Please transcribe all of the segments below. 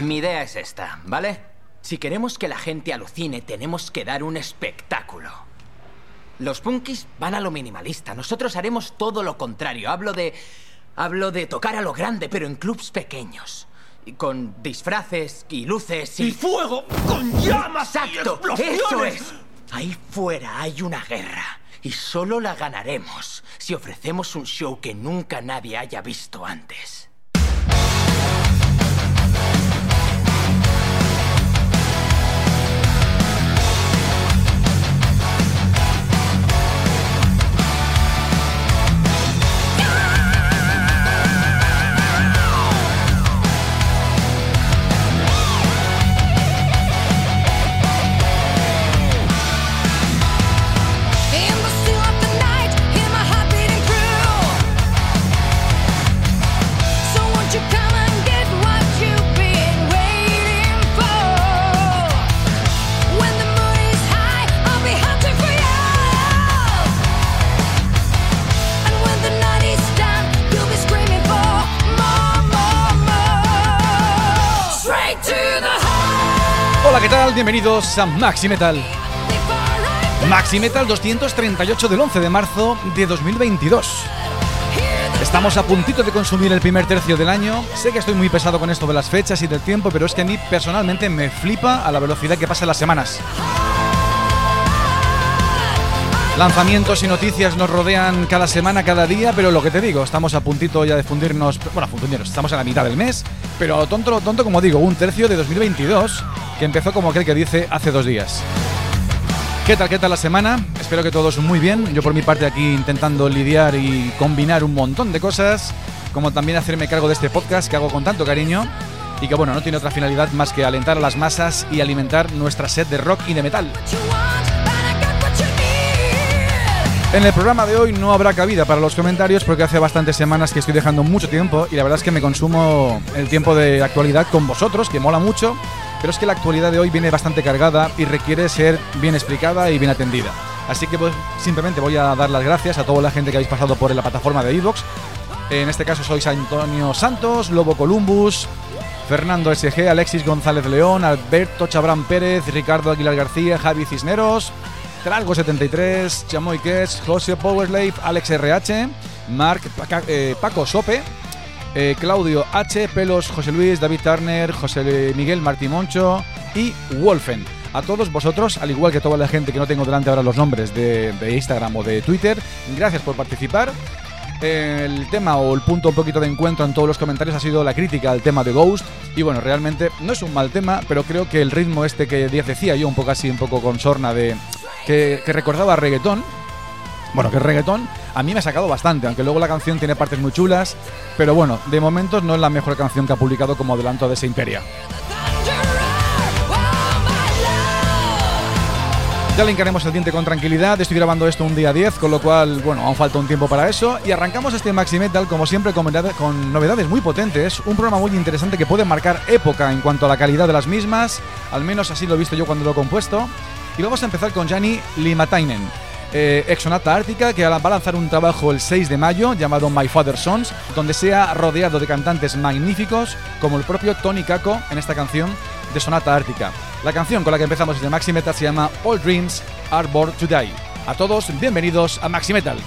Mi idea es esta, ¿vale? Si queremos que la gente alucine, tenemos que dar un espectáculo. Los punkis van a lo minimalista. Nosotros haremos todo lo contrario. Hablo de. Hablo de tocar a lo grande, pero en clubs pequeños. Y con disfraces y luces y. ¡Y fuego! ¡Con llamas! y ¡Exacto! explosiones! ¡Eso es! Ahí fuera hay una guerra. Y solo la ganaremos si ofrecemos un show que nunca nadie haya visto antes. ¿Qué tal? Bienvenidos a Maxi Metal. Maxi Metal 238 del 11 de marzo de 2022. hear the Estamos a puntito de consumir el primer tercio del año. Sé que estoy muy pesado con esto de las fechas y del tiempo, pero es que a mí personalmente me flipa a la velocidad que pasan las semanas. Lanzamientos y noticias nos rodean cada semana, cada día, pero lo que te digo, estamos a puntito ya de fundirnos, bueno, fundirnos, estamos a la mitad del mes, pero a lo tonto, lo tonto, como digo, un tercio de 2022, que empezó como aquel que dice hace dos días. ¿Qué tal, qué tal la semana? Espero que todos muy bien. Yo por mi parte aquí intentando lidiar y combinar un montón de cosas, como también hacerme cargo de este podcast que hago con tanto cariño y que bueno, no tiene otra finalidad más que alentar a las masas y alimentar nuestra sed de rock y de metal. En el programa de hoy no habrá cabida para los comentarios porque hace bastantes semanas que estoy dejando mucho tiempo y la verdad es que me consumo el tiempo de actualidad con vosotros, que mola mucho, pero es que la actualidad de hoy viene bastante cargada y requiere ser bien explicada y bien atendida. Así que pues, simplemente voy a dar las gracias a toda la gente que habéis pasado por la plataforma de iVoox. En este caso sois Antonio Santos, Lobo Columbus, Fernando SG, Alexis González León, Alberto Chabrán Pérez, Ricardo Aguilar García, Javi Cisneros, Tralgo73, Chamoy Kets, José Powerslave, Alex RH, Paca- eh, Paco Sope, eh, Claudio H, Pelos José Luis, David Turner, José Miguel Martí Moncho y Wolfen. A todos vosotros, al igual que toda la gente que no tengo delante ahora los nombres de, de Instagram o de Twitter, gracias por participar. El tema o el punto un poquito de encuentro en todos los comentarios ha sido la crítica al tema de Ghost. Y bueno, realmente no es un mal tema, pero creo que el ritmo este que decía yo, un poco así, un poco con sorna de. Que, que recordaba reggaetón. Bueno, que el reggaetón a mí me ha sacado bastante, aunque luego la canción tiene partes muy chulas. Pero bueno, de momentos no es la mejor canción que ha publicado como adelanto de ese Imperia. Ya le encaremos el diente con tranquilidad. Estoy grabando esto un día 10, con lo cual, bueno, aún falta un tiempo para eso. Y arrancamos este Maxi Metal, como siempre, con novedades muy potentes. Un programa muy interesante que puede marcar época en cuanto a la calidad de las mismas. Al menos así lo he visto yo cuando lo he compuesto. Y vamos a empezar con Jani Limatainen. Eh, ex Sonata Ártica, que va a lanzar un trabajo el 6 de mayo llamado My Father's Sons, donde se ha rodeado de cantantes magníficos como el propio Tony Kako en esta canción de Sonata Ártica. La canción con la que empezamos este Maxi Metal se llama All Dreams Are Born to Die. A todos, bienvenidos a Maxi Metal.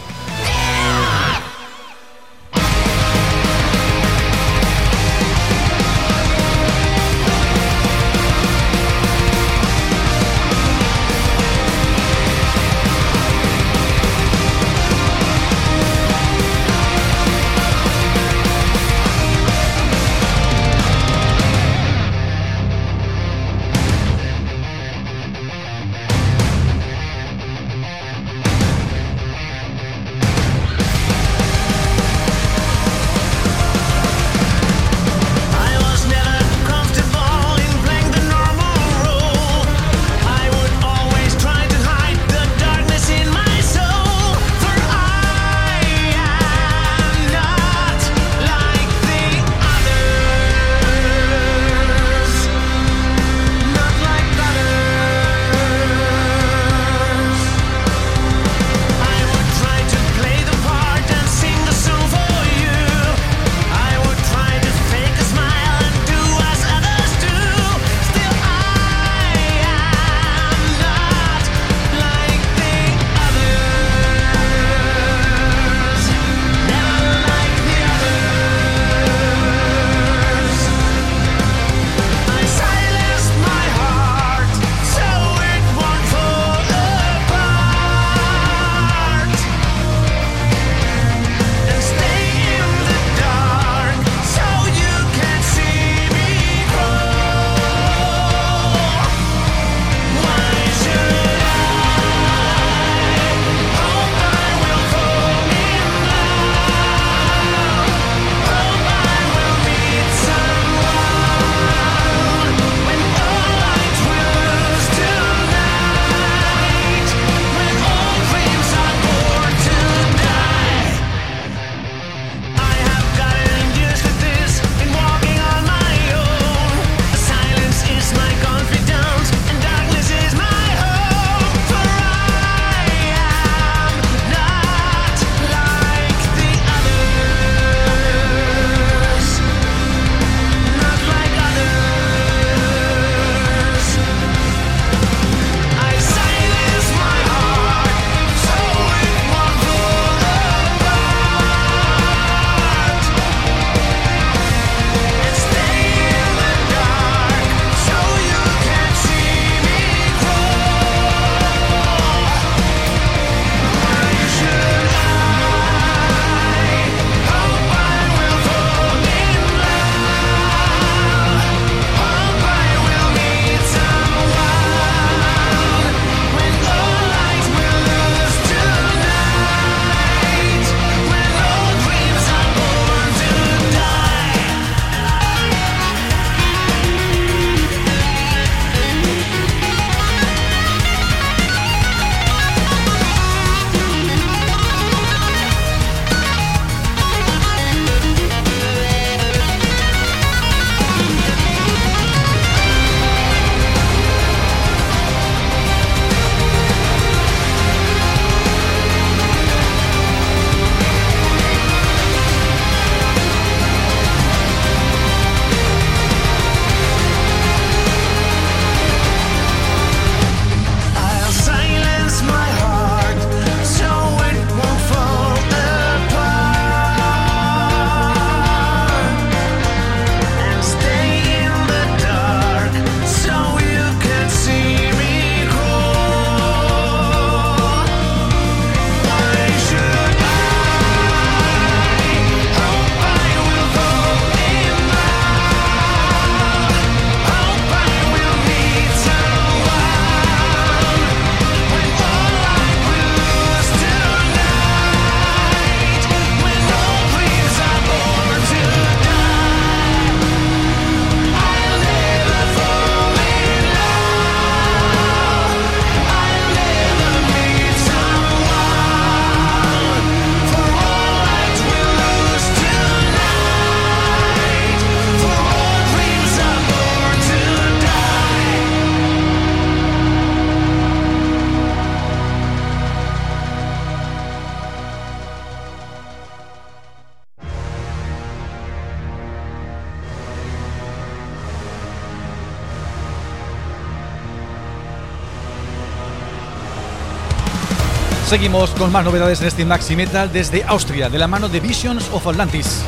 Seguimos con más novedades en este Maxi Metal desde Austria, de la mano de Visions of Atlantis.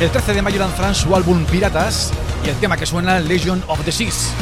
El 13 de mayo lanzarán su álbum Piratas y el tema que suena Legion of the Seas.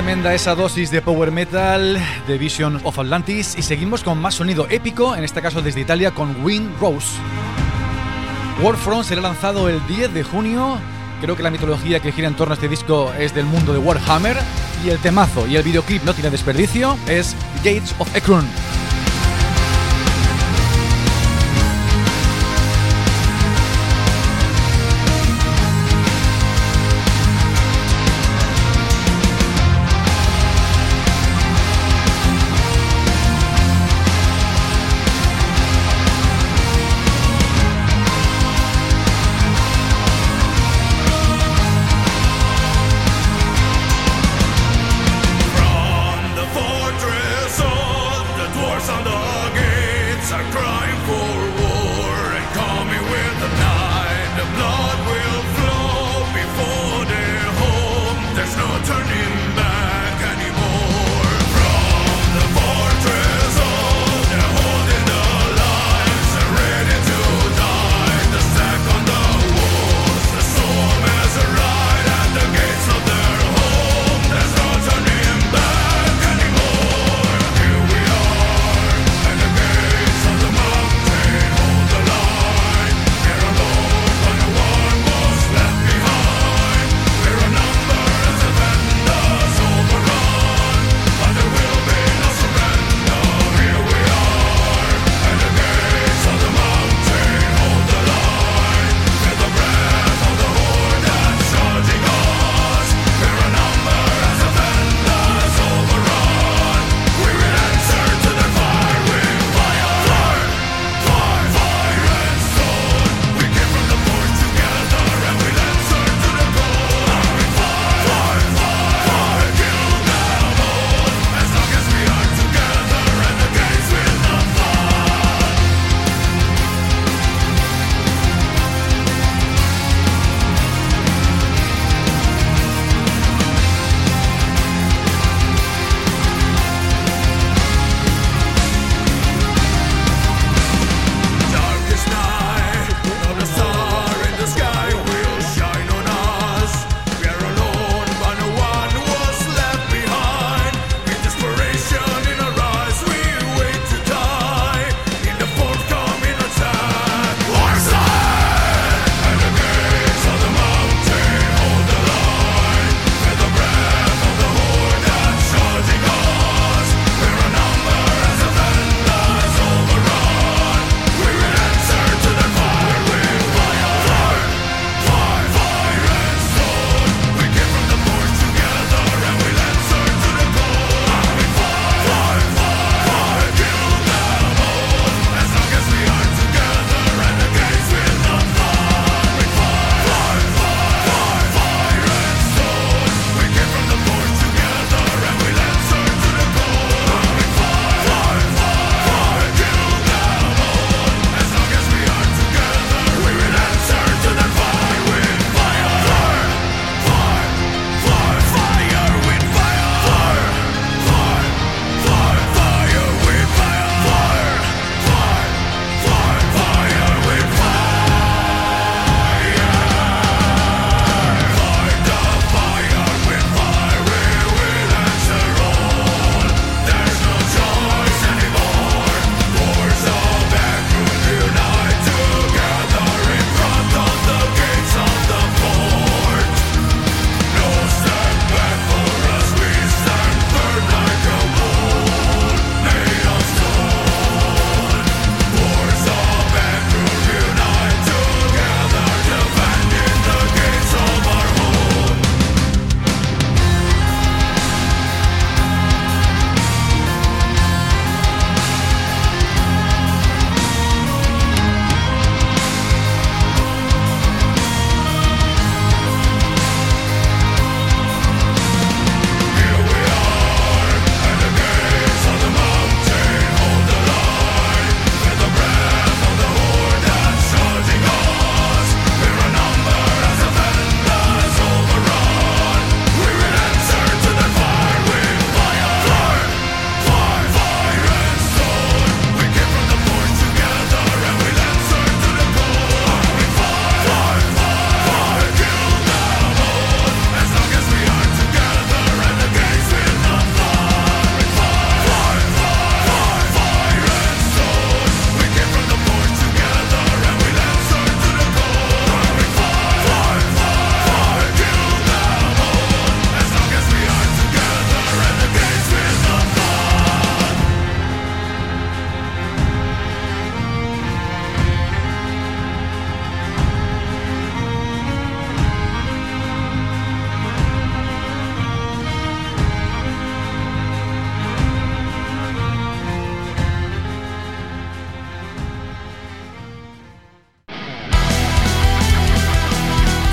Tremenda esa dosis de power metal de Vision of Atlantis y seguimos con más sonido épico, en este caso desde Italia con Wind Rose. Warfront será lanzado el 10 de junio. Creo que la mitología que gira en torno a este disco es del mundo de Warhammer y el temazo y el videoclip no tiene desperdicio, es Gates of Ekrun.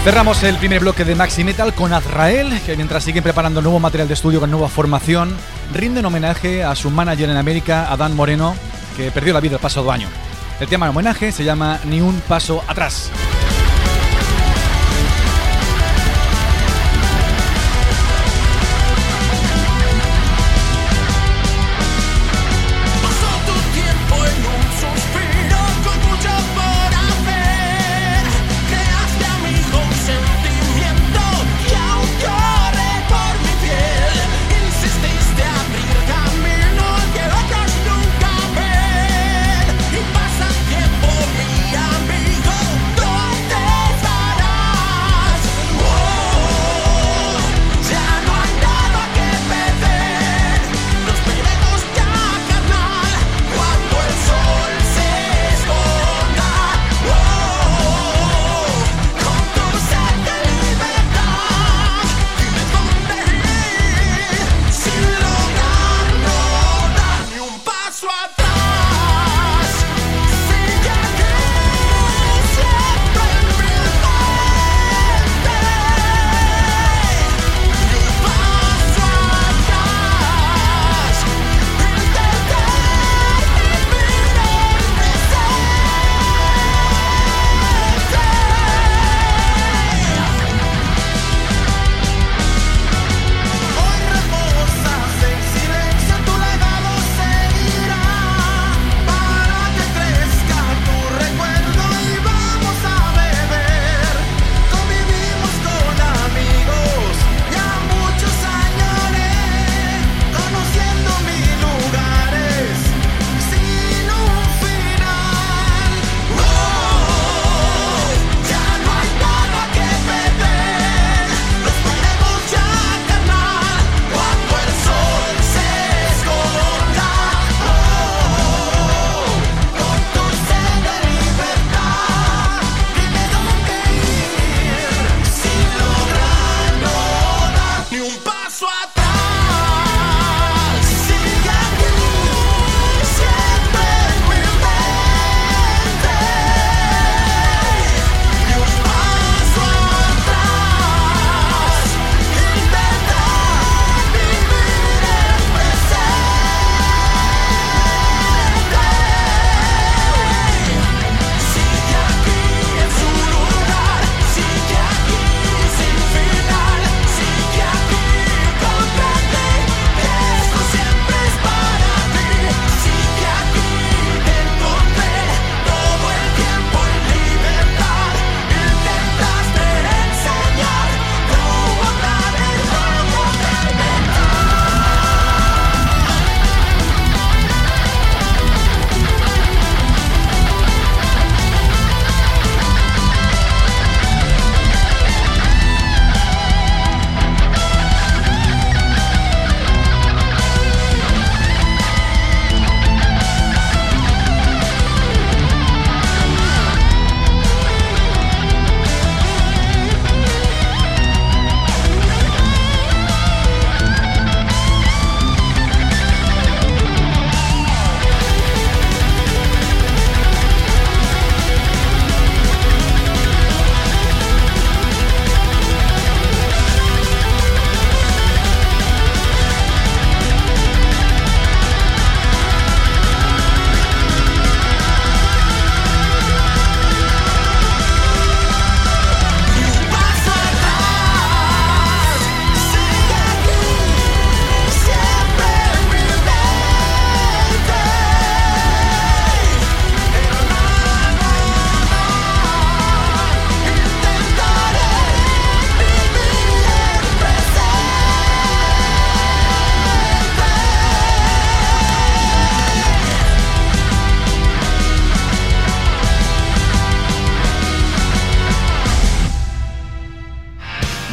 Cerramos el primer bloque de Maxi Metal con Azrael, que mientras siguen preparando nuevo material de estudio con nueva formación, rinden homenaje a su manager en América, Adán Moreno, que perdió la vida el pasado año. El tema de homenaje se llama Ni un paso atrás.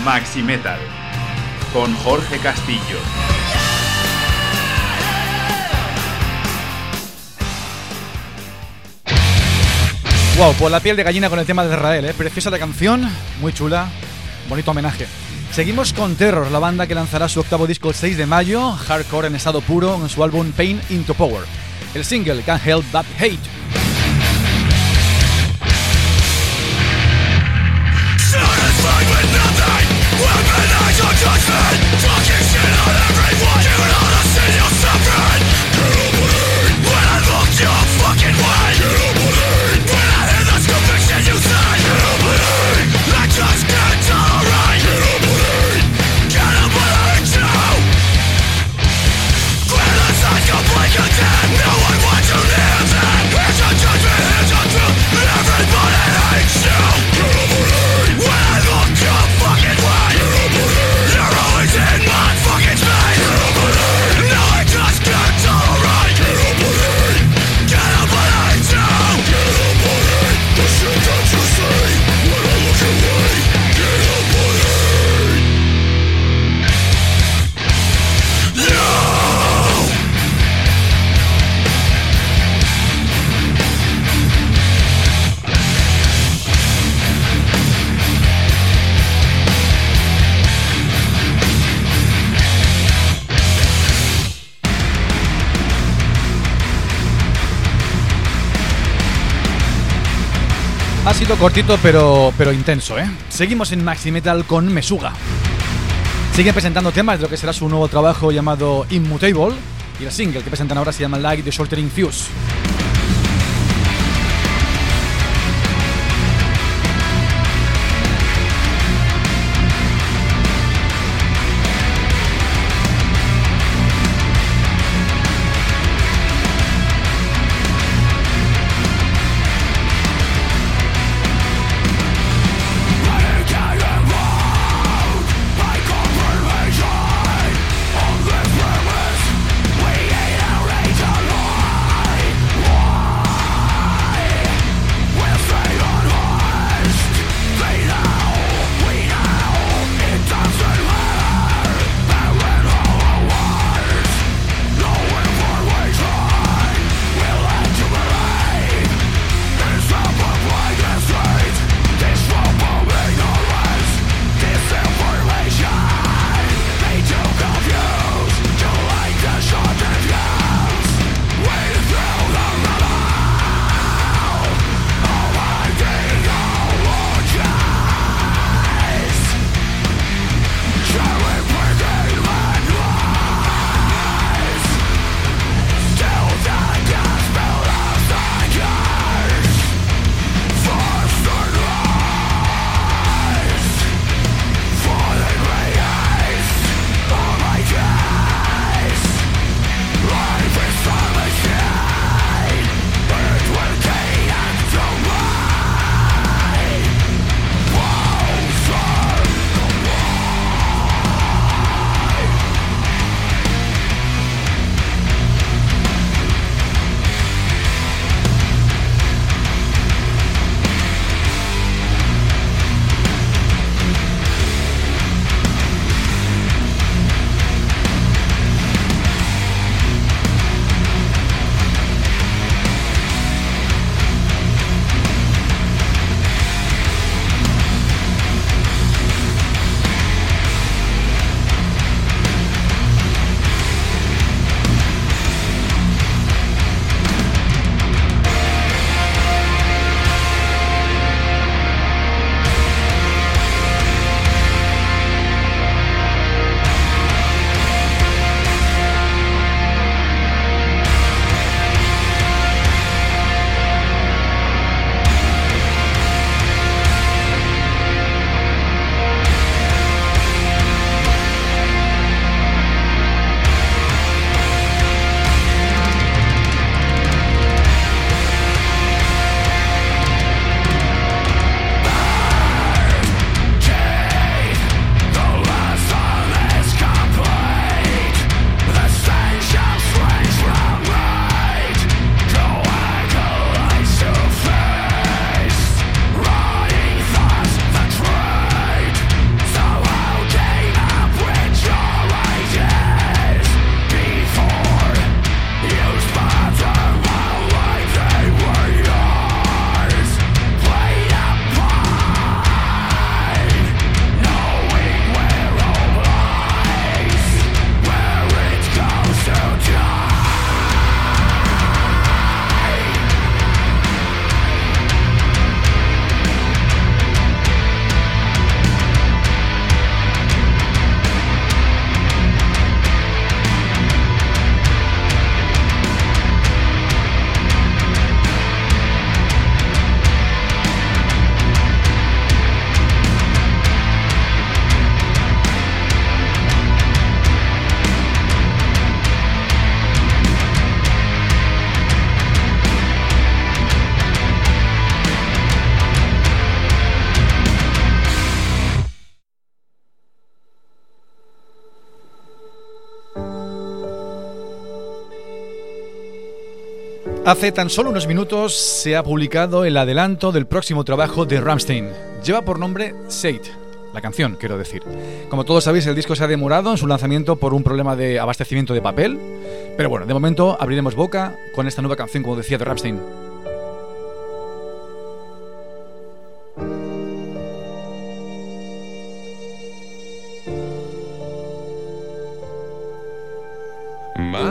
Maxi Metal con Jorge Castillo. Wow, por la piel de gallina con el tema de Israel, ¿eh? preciosa la canción, muy chula, bonito homenaje. Seguimos con Terror, la banda que lanzará su octavo disco el 6 de mayo, hardcore en estado puro, en su álbum Pain into Power. El single Can't Help That Hate Sido cortito pero, pero intenso, ¿eh? Seguimos en Maxi Metal con Mesuga. Siguen presentando temas de lo que será su nuevo trabajo llamado Immutable y el single que presentan ahora se llama Like the Shortering Fuse. Hace tan solo unos minutos se ha publicado el adelanto del próximo trabajo de Rammstein. Lleva por nombre Sate, la canción, quiero decir. Como todos sabéis, el disco se ha demorado en su lanzamiento por un problema de abastecimiento de papel. Pero bueno, de momento abriremos boca con esta nueva canción, como decía, de Rammstein.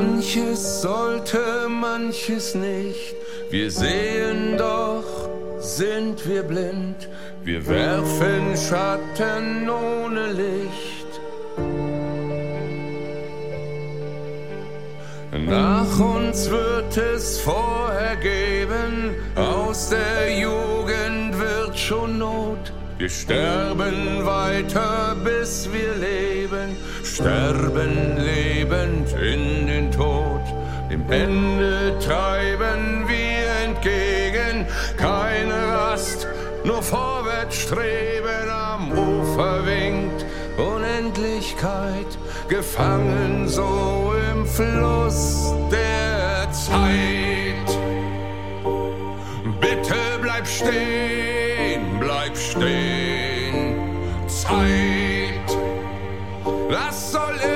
Manches sollte, manches nicht. Wir sehen doch, sind wir blind. Wir werfen Schatten ohne Licht. Nach uns wird es vorher geben, aus der Jugend wird schon Not. Wir sterben weiter, bis wir leben, sterben lebend in den Tod. Dem Ende treiben wir entgegen, keine Rast, nur vorwärts streben, am Ufer winkt Unendlichkeit, gefangen so im Fluss der Zeit. Bitte bleib stehen, bleib stehen. Zeit, das soll immer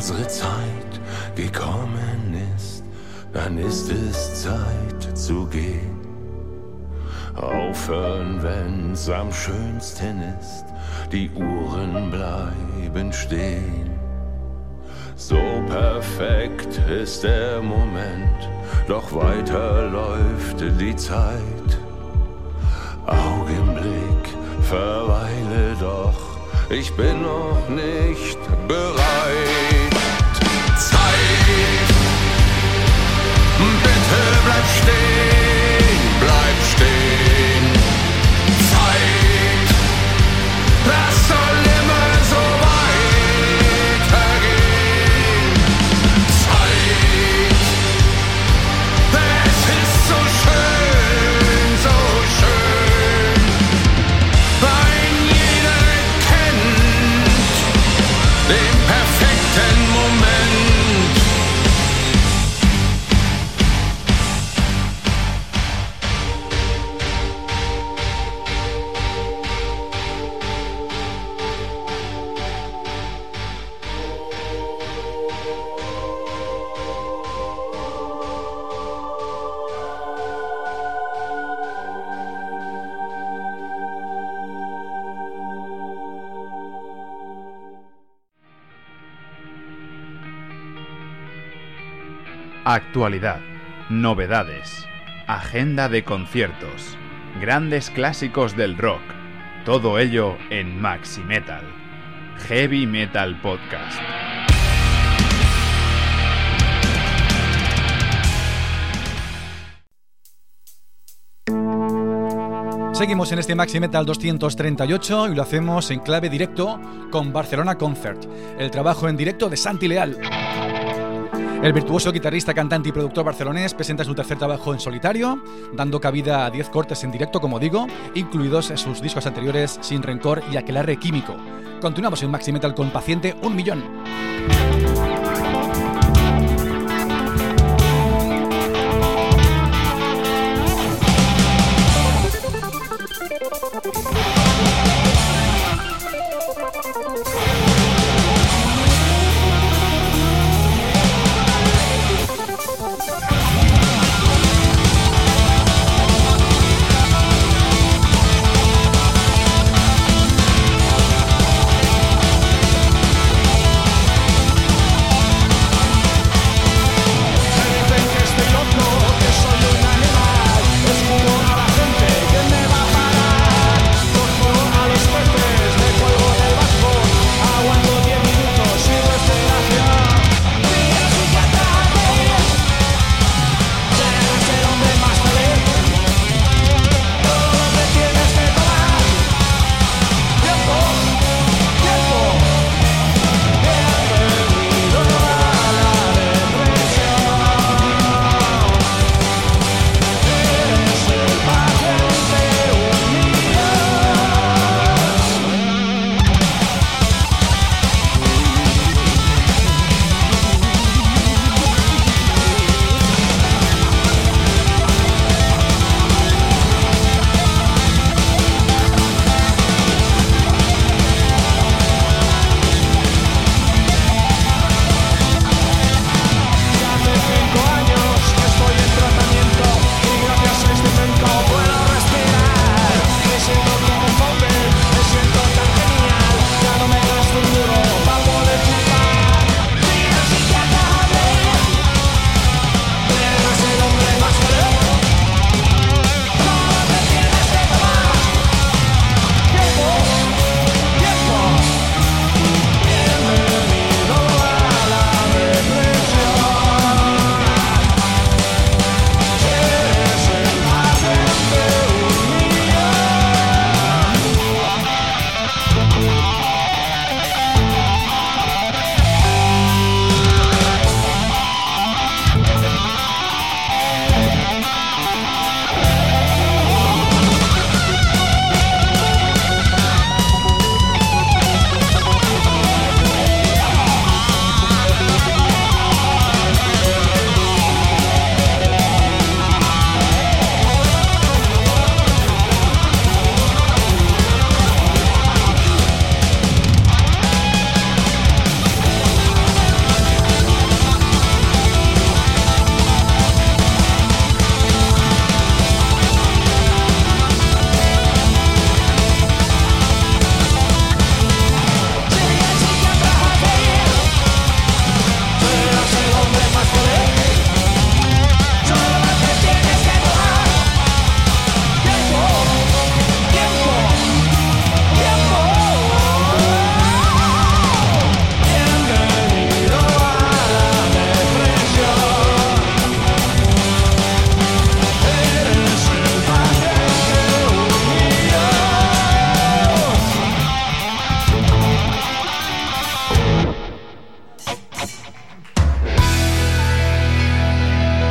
unsere Zeit gekommen ist, dann ist es Zeit zu gehen. Aufhören, wenn's am schönsten ist, die Uhren bleiben stehen. So perfekt ist der Moment, doch weiter läuft die Zeit. Augenblick, verweile doch, ich bin noch nicht bereit. Zeit, bitte bleib stehen, Actualidad, novedades, agenda de conciertos, grandes clásicos del rock, todo ello en Maxi Metal, Heavy Metal Podcast. Seguimos en este Maxi Metal 238 y lo hacemos en clave directo con Barcelona Concert, el trabajo en directo de Santi Leal. El virtuoso guitarrista, cantante y productor barcelonés presenta su tercer trabajo en solitario, dando cabida a 10 cortes en directo, como digo, incluidos sus discos anteriores Sin Rencor y Aquelarre Químico. Continuamos en Maxi Metal con Paciente Un Millón.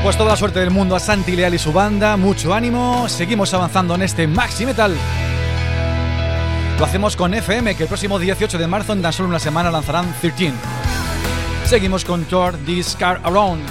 Pues toda la suerte del mundo a Santi Leal y su banda, mucho ánimo, seguimos avanzando en este Maxi Metal. Lo hacemos con FM, que el próximo 18 de marzo, en tan solo una semana, lanzarán 13. Seguimos con Tour This Car Around.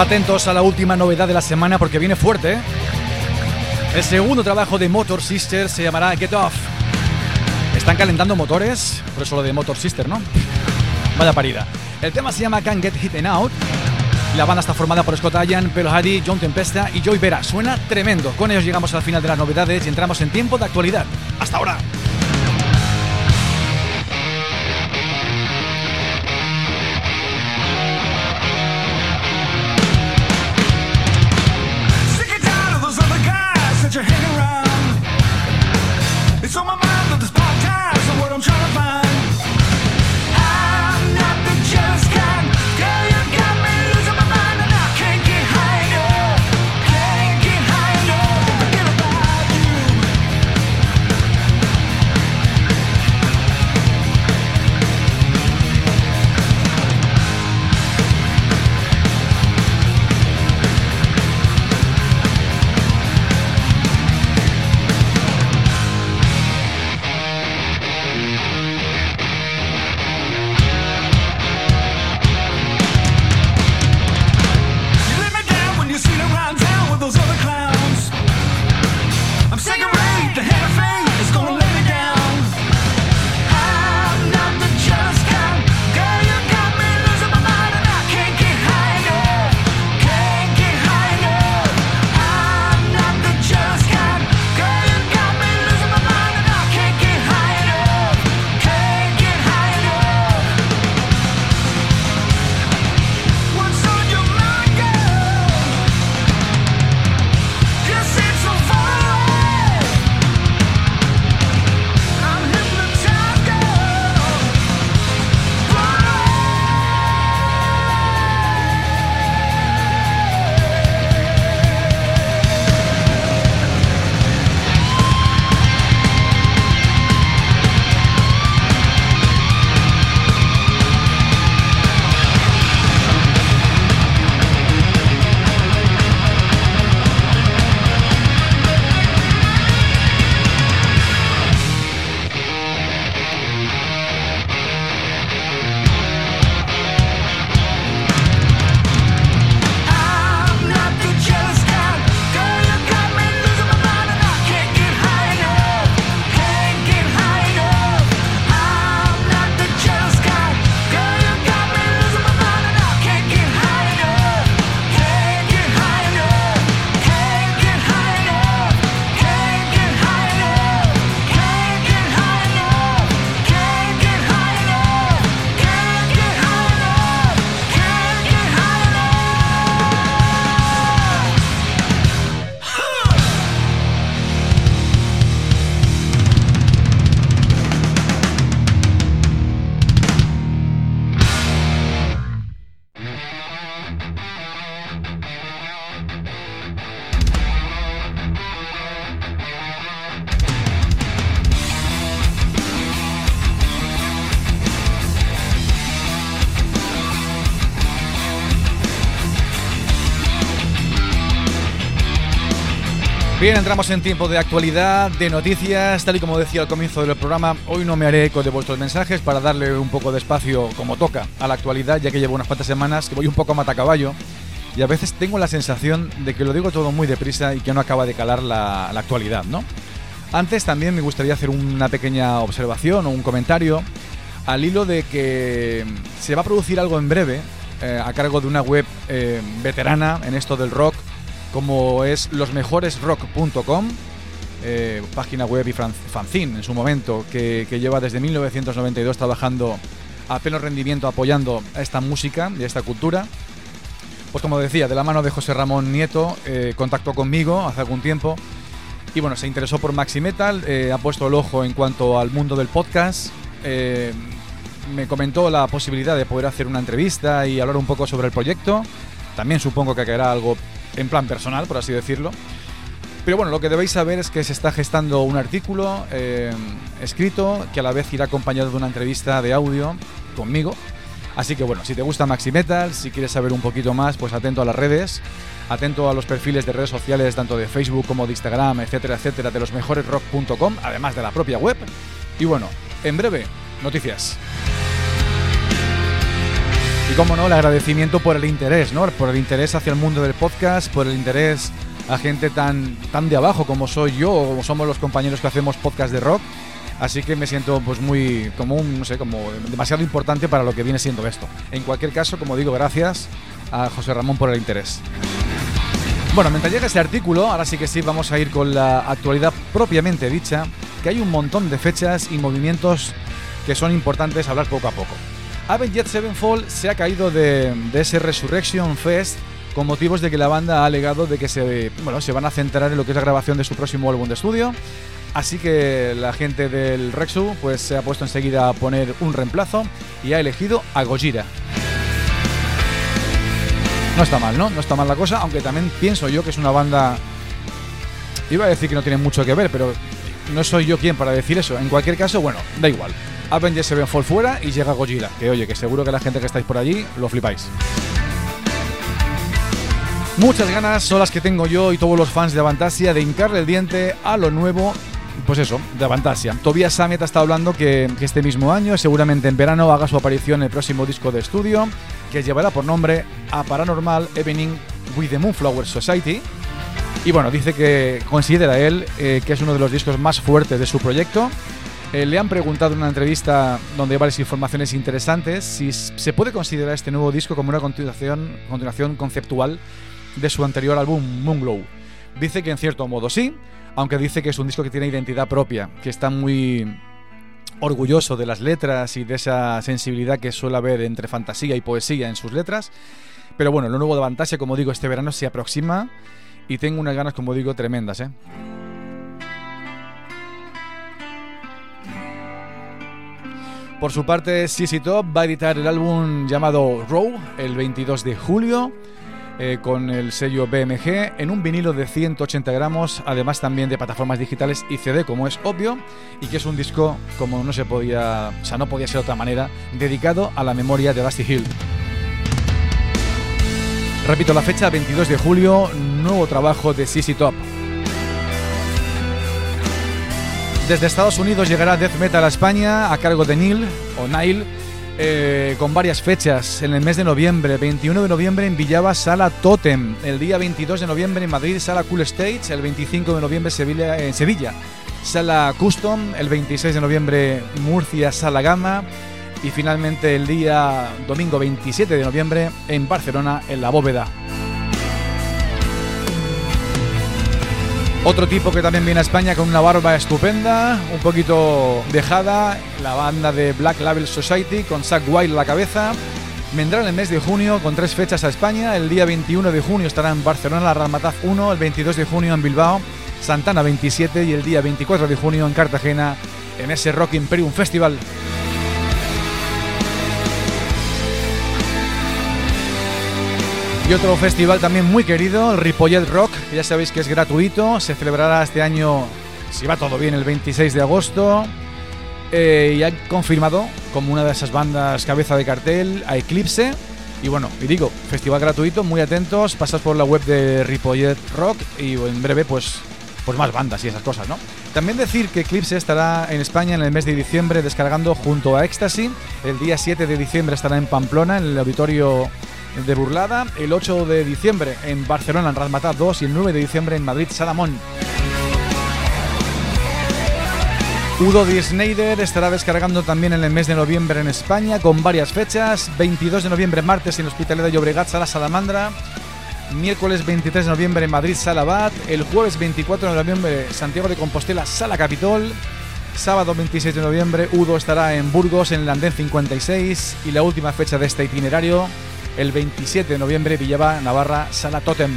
Atentos a la última novedad de la semana porque viene fuerte. ¿eh? El segundo trabajo de Motor Sister se llamará Get Off. Están calentando motores, por eso lo de Motor Sister, ¿no? Vaya parida. El tema se llama Can't Get Hit and Out. La banda está formada por Scott Allan, Pelo Hardy, John Tempesta y Joy Vera. Suena tremendo. Con ellos llegamos al final de las novedades y entramos en tiempo de actualidad. ¡Hasta ahora! Bien, entramos en tiempo de actualidad, de noticias, tal y como decía al comienzo del programa, hoy no me haré eco de vuestros mensajes para darle un poco de espacio como toca a la actualidad, ya que llevo unas cuantas semanas que voy un poco a matacaballo y a veces tengo la sensación de que lo digo todo muy deprisa y que no acaba de calar la, actualidad, ¿no? Antes también me gustaría hacer una pequeña observación o un comentario al hilo de que se va a producir algo en breve eh, a cargo de una web eh, veterana en esto del rock como es losmejoresrock.com, eh, página web y fanzine en su momento, que, que lleva desde 1992 trabajando a pleno rendimiento apoyando a esta música y a esta cultura. Pues como decía, de la mano de José Ramón Nieto, eh, contactó conmigo hace algún tiempo y bueno, se interesó por Maxi Metal, eh, ha puesto el ojo en cuanto al mundo del podcast. eh, me comentó la posibilidad de poder hacer una entrevista y hablar un poco sobre el proyecto. También supongo que caerá algo en plan personal, por así decirlo. Pero bueno, lo que debéis saber es que se está gestando un artículo eh, escrito que a la vez irá acompañado de una entrevista de audio conmigo. Así que bueno, si te gusta Maxi Metal, si quieres saber un poquito más, pues atento a las redes, atento a los perfiles de redes sociales, tanto de Facebook como de Instagram, etcétera, etcétera, de los mejoresrock.com, además de la propia web. Y bueno, en breve, noticias. Y como no, el agradecimiento por el interés, ¿no? Por el interés hacia el mundo del podcast, por el interés a gente tan, tan de abajo como soy yo o como somos los compañeros que hacemos podcast de rock. Así que me siento pues muy como un, no sé, como demasiado importante para lo que viene siendo esto. En cualquier caso, como digo, gracias a José Ramón por el interés. Bueno, mientras llega este artículo, ahora sí que sí vamos a ir con la actualidad propiamente dicha, que hay un montón de fechas y movimientos que son importantes hablar poco a poco. Avenged Sevenfold se ha caído de, ese Resurrection Fest con motivos de que la banda ha alegado de que se, bueno, se van a centrar en lo que es la grabación de su próximo álbum de estudio. Así que la gente del Rexu pues se ha puesto enseguida a poner un reemplazo y ha elegido a Gojira. No está mal, ¿no? No está mal la cosa, aunque también pienso yo que es una banda... Iba a decir que no tiene mucho que ver, pero no soy yo quien para decir eso. En cualquier caso, bueno, da igual. Avengers Sevenfold fuera y llega Gojira. Que oye, que seguro que la gente que estáis por allí lo flipáis. Muchas ganas son las que tengo yo y todos los fans de Avantasia de hincarle el diente a lo nuevo, pues eso, de Avantasia. Tobias Sammet está hablando que, que este mismo año, seguramente en verano, haga su aparición en el próximo disco de estudio, que llevará por nombre A Paranormal Evening with the Moonflower Society. Y bueno, dice que considera él eh, que es uno de los discos más fuertes de su proyecto. Eh, le han preguntado en una entrevista donde hay varias informaciones interesantes si se puede considerar este nuevo disco como una continuación, continuación conceptual de su anterior álbum Moonglow. Dice que en cierto modo sí, aunque dice que es un disco que tiene identidad propia, que está muy orgulloso de las letras y de esa sensibilidad que suele haber entre fantasía y poesía en sus letras. Pero bueno, lo nuevo de Fantasia, como digo, este verano se aproxima y tengo unas ganas, como digo, tremendas, ¿eh? Por su parte, CC Top va a editar el álbum llamado Row el 22 de julio eh, con el sello BMG en un vinilo de 180 gramos, además también de plataformas digitales y CD, como es obvio, y que es un disco como no se podía, o sea, no podía ser de otra manera, dedicado a la memoria de Dusty Hill. Repito la fecha, 22 de julio, nuevo trabajo de CC Top. Desde Estados Unidos llegará Death Metal a España a cargo de Neil o Nile eh, con varias fechas. En el mes de noviembre, 21 de noviembre en Villava, Sala Totem. El día 22 de noviembre en Madrid, Sala Cool Stage. El 25 de noviembre Sevilla, en Sevilla, Sala Custom. El 26 de noviembre Murcia, Sala Gama. Y finalmente el día domingo 27 de noviembre en Barcelona, en La Bóveda. Otro tipo que también viene a España con una barba estupenda, un poquito dejada, la banda de Black Label Society con Zack Wild a la cabeza. Vendrá en el mes de junio con tres fechas a España. El día 21 de junio estará en Barcelona la Ramataz 1, el 22 de junio en Bilbao, Santana 27 y el día 24 de junio en Cartagena en ese Rock Imperium Festival. Y otro festival también muy querido, el Ripollet Rock, que ya sabéis que es gratuito, se celebrará este año, si va todo bien, el 26 de agosto. Eh, y han confirmado como una de esas bandas cabeza de cartel a Eclipse. Y bueno, y digo, festival gratuito, muy atentos, pasad por la web de Ripollet Rock y en breve pues pues más bandas y esas cosas, ¿no? También decir que Eclipse estará en España en el mes de diciembre descargando junto a Ecstasy. El día 7 de diciembre estará en Pamplona, en el auditorio de Burlada. El 8 de diciembre en Barcelona, en Razmataz 2. Y el 9 de diciembre en Madrid, Salamón. Udo Di Snyder estará descargando también en el mes de noviembre en España con varias fechas. 22 de noviembre, martes en Hospitalidad de Llobregat, Sala Salamandra. Miércoles 23 de noviembre en Madrid, Sala Bat. El jueves 24 de noviembre, Santiago de Compostela, Sala Capitol. Sábado 26 de noviembre, Udo estará en Burgos, en el Andén 56. Y la última fecha de este itinerario, el 27 de noviembre, Villaba, Navarra, Sala Totem.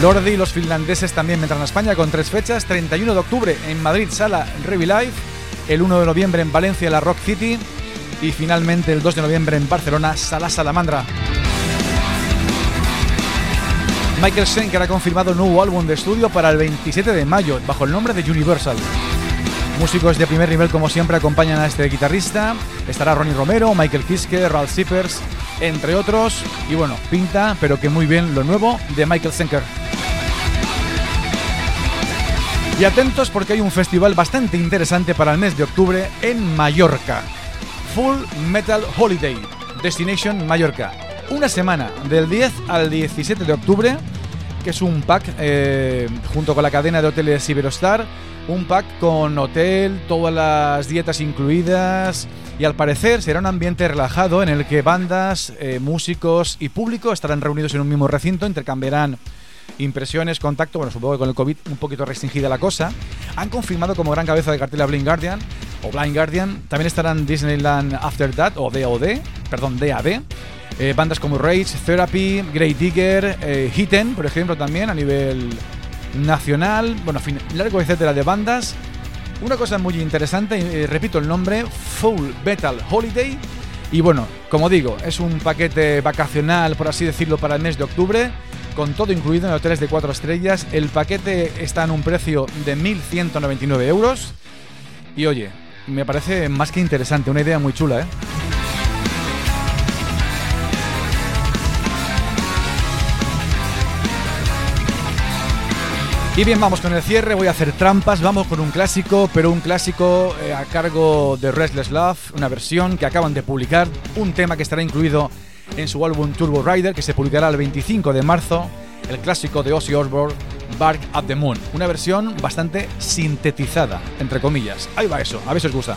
Lordi y los finlandeses también vendrán a España con tres fechas. 31 de octubre en Madrid, Sala Live. El 1 de noviembre en Valencia, la Rock City. Y finalmente el 2 de noviembre en Barcelona, Sala Salamandra. Michael Schenker ha confirmado un nuevo álbum de estudio para el 27 de mayo, bajo el nombre de Universal. Músicos de primer nivel, como siempre, acompañan a este guitarrista. Estará Ronnie Romero, Michael Kiske, Ralph Zippers, entre otros. Y bueno, pinta, pero que muy bien lo nuevo de Michael Schenker. Y atentos porque hay un festival bastante interesante para el mes de octubre en Mallorca. Full Metal Holiday, Destination Mallorca. Una semana, del 10 al 17 de octubre, que es un pack eh, junto con la cadena de hoteles Iberostar. Un pack con hotel, todas las dietas incluidas. Y al parecer será un ambiente relajado en el que bandas, eh, músicos y público estarán reunidos en un mismo recinto, intercambiarán impresiones, contacto. Bueno, supongo que con el COVID un poquito restringida la cosa. Han confirmado como gran cabeza de cartel a Blind Guardian o Blind Guardian. También estarán Disneyland After That o DOD, perdón, DAD. Eh, bandas como Rage, Therapy, Great Digger, eh, Hitten, por ejemplo, también a nivel nacional. Bueno, en fin, largo etcétera de bandas. Una cosa muy interesante, eh, repito el nombre, Full Metal Holiday. Y bueno, como digo, es un paquete vacacional, por así decirlo, para el mes de octubre, con todo incluido en hoteles de 4 estrellas. El paquete está en un precio de 1.199 euros. Y oye, me parece más que interesante, una idea muy chula, ¿eh? Y bien, vamos con el cierre, voy a hacer trampas, vamos con un clásico, pero un clásico eh, a cargo de Restless Love, una versión que acaban de publicar, un tema que estará incluido en su álbum Turbo Rider, que se publicará el 25 de marzo, el clásico de Ozzy Osbourne, Bark at the Moon, una versión bastante sintetizada, entre comillas. Ahí va eso, a ver si os gusta.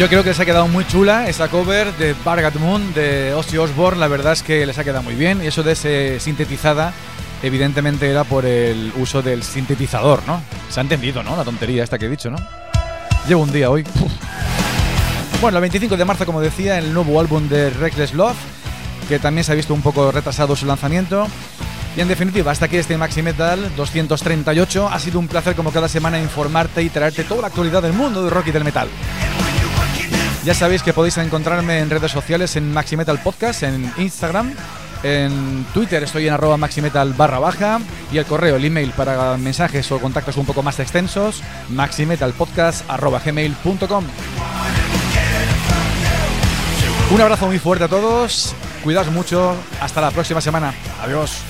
Yo creo que les ha quedado muy chula esa cover de Bargat Moon de Ozzy Osbourne. La verdad es que les ha quedado muy bien. Y eso de ese sintetizada, evidentemente era por el uso del sintetizador, ¿no? Se ha entendido, ¿no? La tontería esta que he dicho, ¿no? Llevo un día hoy. Bueno, el 25 de marzo, como decía, el nuevo álbum de Reckless Love, que también se ha visto un poco retrasado su lanzamiento. Y en definitiva, hasta aquí este Maxi Metal 238. Ha sido un placer como cada semana informarte y traerte toda la actualidad del mundo del rock y del metal. Ya sabéis que podéis encontrarme en redes sociales en Maxi Metal Podcast, en Instagram, en Twitter estoy en arroba maximetal barra baja y el correo, el email para mensajes o contactos un poco más extensos, maximetalpodcast. Un abrazo muy fuerte a todos, cuidaos mucho, hasta la próxima semana, adiós.